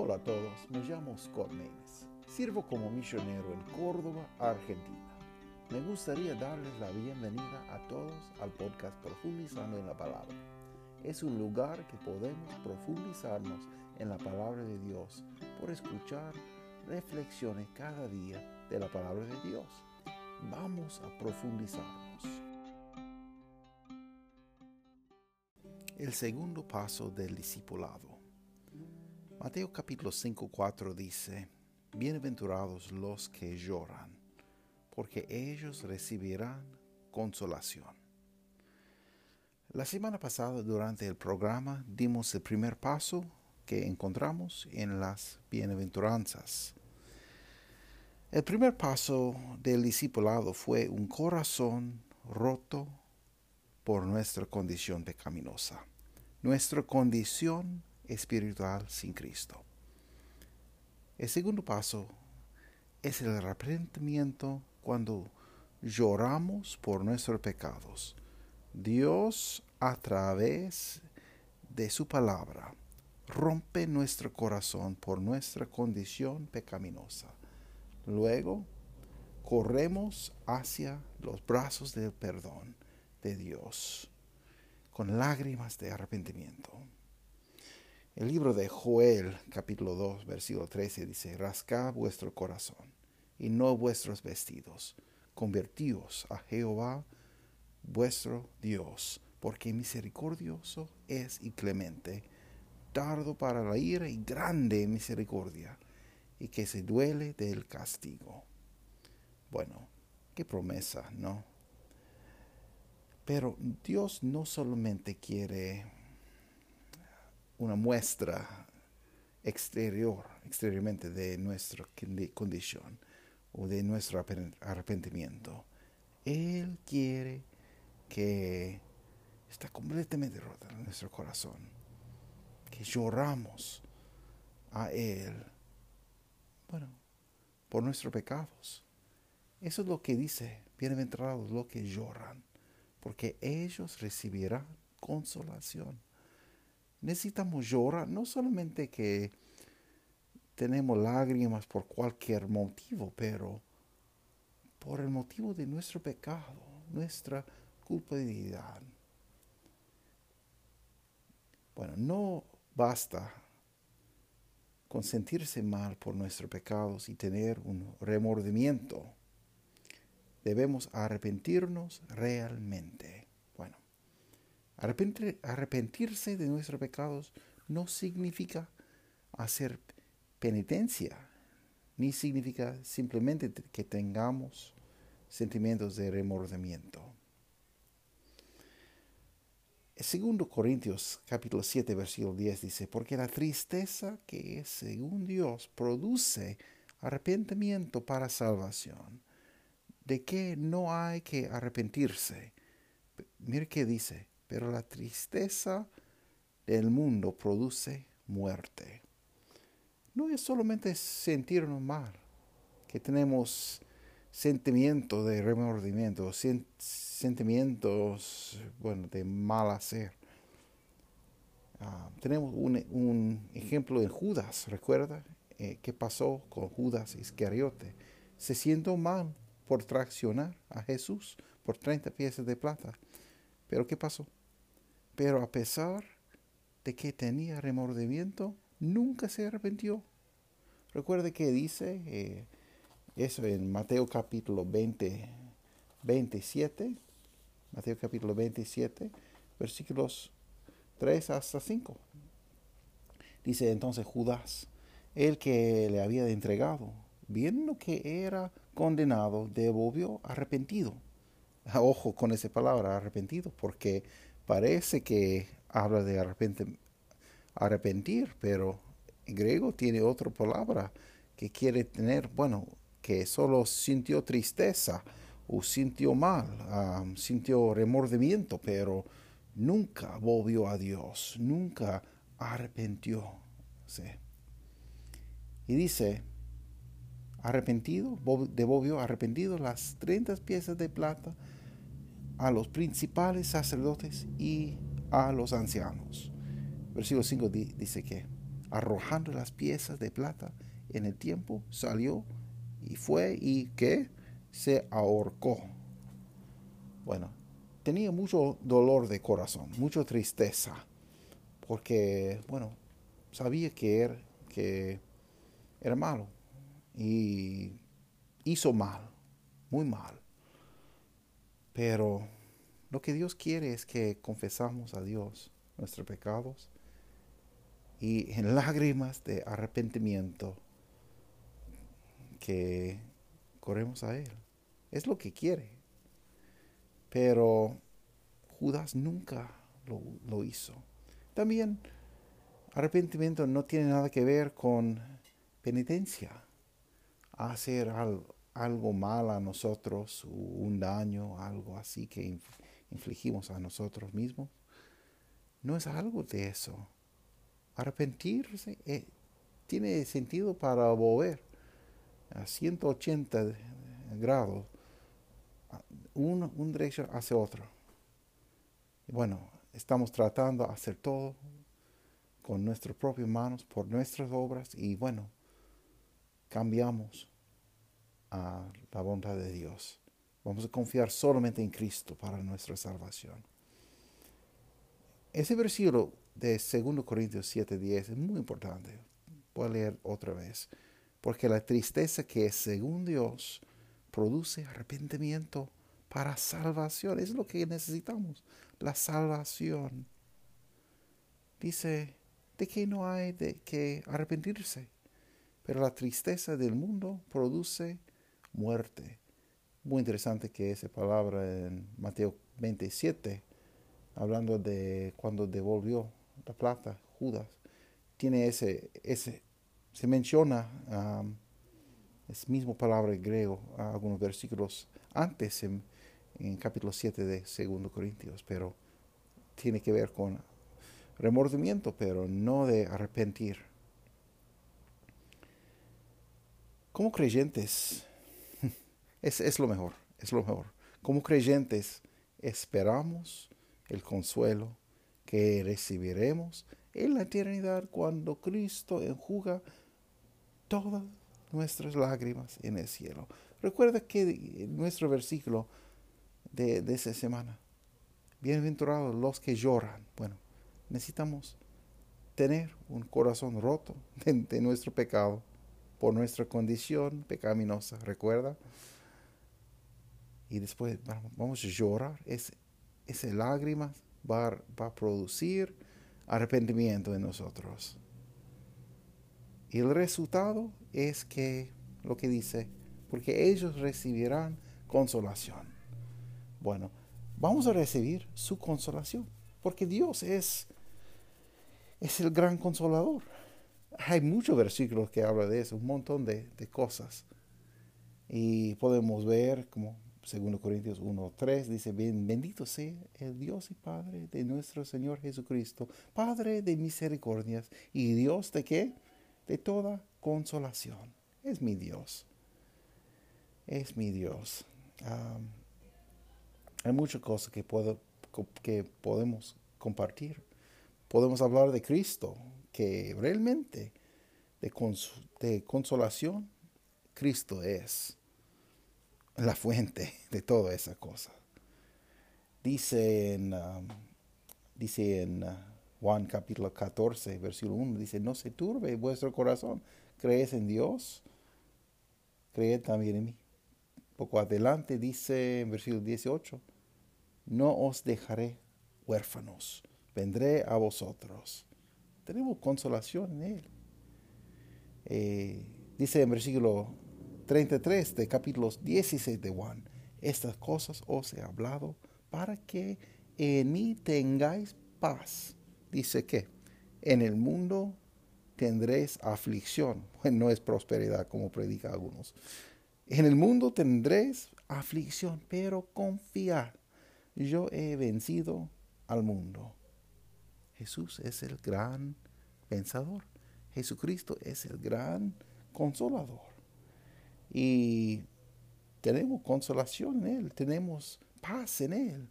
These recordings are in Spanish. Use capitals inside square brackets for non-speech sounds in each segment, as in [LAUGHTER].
Hola a todos, me llamo Scott Maines. Sirvo como misionero en Córdoba, Argentina. Me gustaría darles la bienvenida a todos al podcast Profundizando en la Palabra. Es un lugar que podemos profundizarnos en la palabra de Dios por escuchar reflexiones cada día de la palabra de Dios. Vamos a profundizarnos. El segundo paso del discipulado. Mateo capítulo 5, 4 dice, Bienaventurados los que lloran, porque ellos recibirán consolación. La semana pasada durante el programa dimos el primer paso que encontramos en las bienaventuranzas. El primer paso del discipulado fue un corazón roto por nuestra condición pecaminosa, nuestra condición espiritual sin Cristo. El segundo paso es el arrepentimiento cuando lloramos por nuestros pecados. Dios a través de su palabra rompe nuestro corazón por nuestra condición pecaminosa. Luego corremos hacia los brazos del perdón de Dios con lágrimas de arrepentimiento. El libro de Joel, capítulo 2, versículo 13, dice, Rascad vuestro corazón y no vuestros vestidos. Convertíos a Jehová vuestro Dios, porque misericordioso es y clemente, tardo para la ira y grande misericordia, y que se duele del castigo. Bueno, qué promesa, ¿no? Pero Dios no solamente quiere una muestra exterior, exteriormente de nuestra condición o de nuestro arrepentimiento. Él quiere que está completamente rota en nuestro corazón, que lloramos a Él, bueno, por nuestros pecados. Eso es lo que dice, bienaventurados los que lloran, porque ellos recibirán consolación necesitamos llorar, no solamente que tenemos lágrimas por cualquier motivo, pero por el motivo de nuestro pecado, nuestra culpabilidad. Bueno, no basta con sentirse mal por nuestros pecados y tener un remordimiento. Debemos arrepentirnos realmente. Arrepentirse de nuestros pecados no significa hacer penitencia, ni significa simplemente que tengamos sentimientos de remordimiento. segundo Corintios capítulo 7 versículo 10 dice, porque la tristeza que es según Dios produce arrepentimiento para salvación, de que no hay que arrepentirse. Mire qué dice, pero la tristeza del mundo produce muerte. No es solamente sentirnos mal, que tenemos sentimientos de remordimiento, sentimientos bueno, de mal hacer. Ah, tenemos un, ejemplo en Judas, ¿recuerda? Eh, ¿Qué pasó con Judas Iscariote? Se siente mal por traicionar a Jesús por 30 piezas de plata. Pero ¿qué pasó? Pero a pesar de que tenía remordimiento, nunca se arrepintió. Recuerde que dice eh, eso en Mateo capítulo 20, 27, Mateo capítulo 27, versículos 3 hasta 5. Dice entonces Judas, el que le había entregado, viendo que era condenado, devolvió arrepentido. Ojo con esa palabra, arrepentido, porque parece que habla de arrepentir, pero en griego tiene otra palabra que quiere tener, bueno, que solo sintió tristeza o sintió mal, sintió remordimiento, pero nunca volvió a Dios, nunca arrepintió. Y dice, arrepentido, devolvió arrepentido las 30 piezas de plata a los principales sacerdotes y a los ancianos. Versículo 5 dice que arrojando las piezas de plata en el tiempo, salió y fue y que se ahorcó. Bueno, tenía mucho dolor de corazón, mucha tristeza, porque, bueno, sabía que era, que era malo y hizo mal, muy mal. Pero lo que Dios quiere es que confesamos a Dios nuestros pecados y en lágrimas de arrepentimiento que corremos a Él. Es lo que quiere. Pero Judas nunca lo, hizo. También arrepentimiento no tiene nada que ver con penitencia. Hacer algo, algo mal a nosotros, un daño, algo así que infligimos a nosotros mismos. No es algo de eso. Arrepentirse eh, tiene sentido para volver a 180 grados, un, un derecho hacia otro. Bueno, estamos tratando de hacer todo con nuestras propias manos, por nuestras obras, y bueno, cambiamos a la voluntad de Dios. Vamos a confiar solamente en Cristo para nuestra salvación. Ese versículo de 2 Corintios 7:10 es muy importante. Voy a leer otra vez. Porque la tristeza que es según Dios produce arrepentimiento para salvación. Es lo que necesitamos, la salvación. Dice de que no hay de que arrepentirse, pero la tristeza del mundo produce muerte. Muy interesante que esa palabra en Mateo 27, hablando de cuando devolvió la plata, Judas, tiene ese, ese se menciona um, es mismo palabra en griego, algunos versículos antes en, en capítulo 7 de 2 Corintios, pero tiene que ver con remordimiento, pero no de arrepentir. Como creyentes, es, es lo mejor, es lo mejor. Como creyentes, esperamos el consuelo que recibiremos en la eternidad cuando Cristo enjuga todas nuestras lágrimas en el cielo. Recuerda que nuestro versículo de, esa semana, bienaventurados los que lloran. Bueno, necesitamos tener un corazón roto [LAUGHS] de, nuestro pecado por nuestra condición pecaminosa, recuerda. Y después vamos a llorar. Es, esa lágrima va, va a producir arrepentimiento en nosotros. Y el resultado es que lo que dice, porque ellos recibirán consolación. Bueno, vamos a recibir su consolación, porque Dios es, es el gran consolador. Hay muchos versículos que hablan de eso, un montón de, de cosas. Y podemos ver como 2 Corintios 1, 3 dice, bendito sea el Dios y Padre de nuestro Señor Jesucristo, Padre de misericordias y Dios de qué? De toda consolación. Es mi Dios. Es mi Dios. hay muchas cosas que, puedo, que podemos compartir. Podemos hablar de Cristo, que realmente de, de consolación, Cristo es la fuente de toda esa cosa. Dice en, dice en uh, Juan capítulo 14, versículo 1, dice, no se turbe vuestro corazón, crees en Dios, creed también en mí. Poco adelante dice en versículo 18, no os dejaré huérfanos, vendré a vosotros. Tenemos consolación en Él. Eh, dice en versículo 33 de capítulos 16 de Juan, estas cosas os he hablado para que en mí tengáis paz. Dice que en el mundo tendréis aflicción. [LAUGHS] Bueno, no es prosperidad como predica algunos. En el mundo tendréis aflicción, pero confiad. Yo he vencido al mundo. Jesús es el gran pensador. Jesucristo es el gran consolador. Y tenemos consolación en Él, tenemos paz en Él.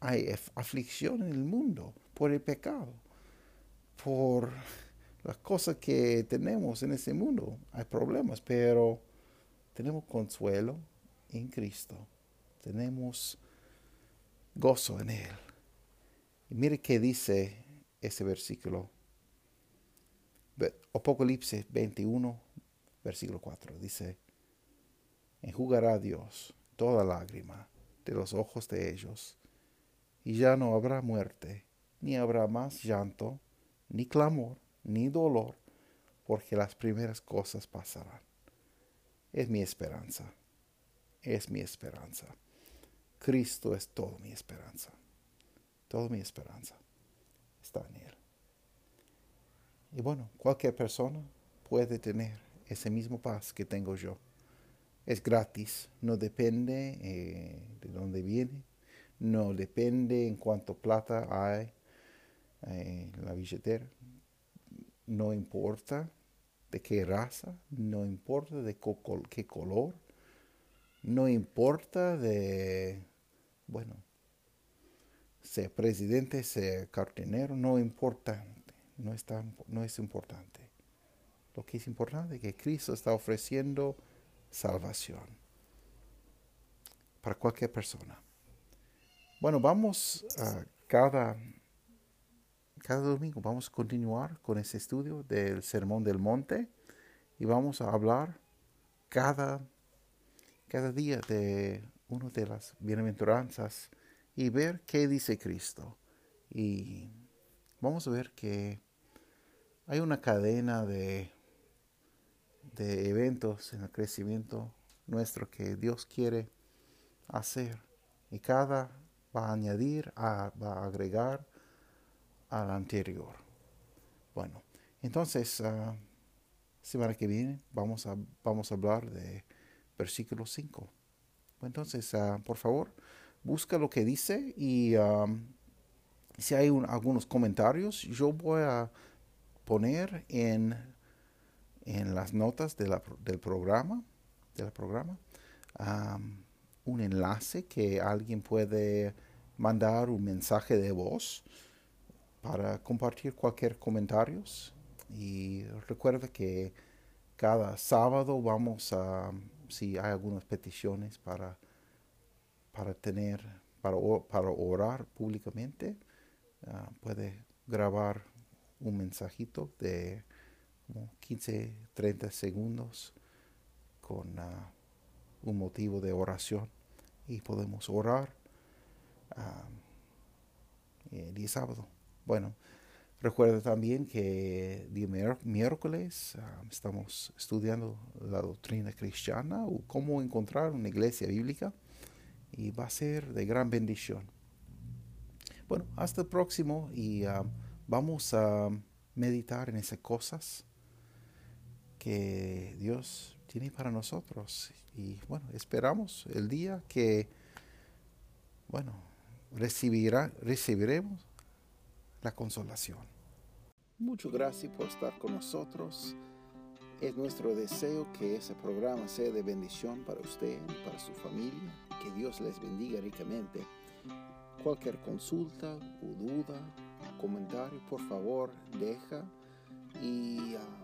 Hay aflicción en el mundo por el pecado, por las cosas que tenemos en este mundo. Hay problemas, pero tenemos consuelo en Cristo. Tenemos gozo en Él. Y mire qué dice ese versículo. Apocalipsis 21, versículo 4. Dice, enjugará Dios toda lágrima de los ojos de ellos, y ya no habrá muerte, ni habrá más llanto, ni clamor, ni dolor, porque las primeras cosas pasarán. Es mi esperanza, es mi esperanza. Cristo es toda mi esperanza, toda mi esperanza está en Él. Y bueno, cualquier persona puede tener ese mismo paz que tengo yo. Es gratis, no depende eh, de dónde viene, no depende en cuánto plata hay eh, en la billetera, no importa de qué raza, no importa de qué color, no importa de, bueno, sea presidente, sea cartinero, no importa, no, está, no es importante. Lo que es importante es que Cristo está ofreciendo salvación para cualquier persona. Bueno, vamos a cada cada domingo vamos a continuar con ese estudio del Sermón del Monte y vamos a hablar cada, cada día de una de las bienaventuranzas y ver qué dice Cristo. Y vamos a ver que hay una cadena de, de eventos en el crecimiento nuestro que Dios quiere hacer. Y cada va a añadir, va a agregar al anterior. Bueno, entonces, uh, semana que viene vamos a, vamos a hablar de versículo 5. Entonces, ah, por favor, busca lo que dice y si hay algunos comentarios, yo voy a poner en, en las notas de la, del programa, del programa un enlace que alguien puede mandar un mensaje de voz para compartir cualquier comentarios. Y recuerda que cada sábado vamos a, si hay algunas peticiones para, para tener, para, para orar públicamente, ah, puede grabar un mensajito de 15, 30 segundos con ah, un motivo de oración y podemos orar uh, el sábado. Bueno, recuerda también que día miércoles ah, estamos estudiando la doctrina cristiana o cómo encontrar una iglesia bíblica y va a ser de gran bendición. Bueno, hasta el próximo y ah, vamos a meditar en esas cosas que Dios tiene para nosotros. Y bueno, esperamos el día que, bueno, recibirá, recibiremos la consolación. Muchas gracias por estar con nosotros. Es nuestro deseo que ese programa sea de bendición para usted y para su familia. Que Dios les bendiga ricamente. Cualquier consulta o duda, comentario, por favor, deja y um,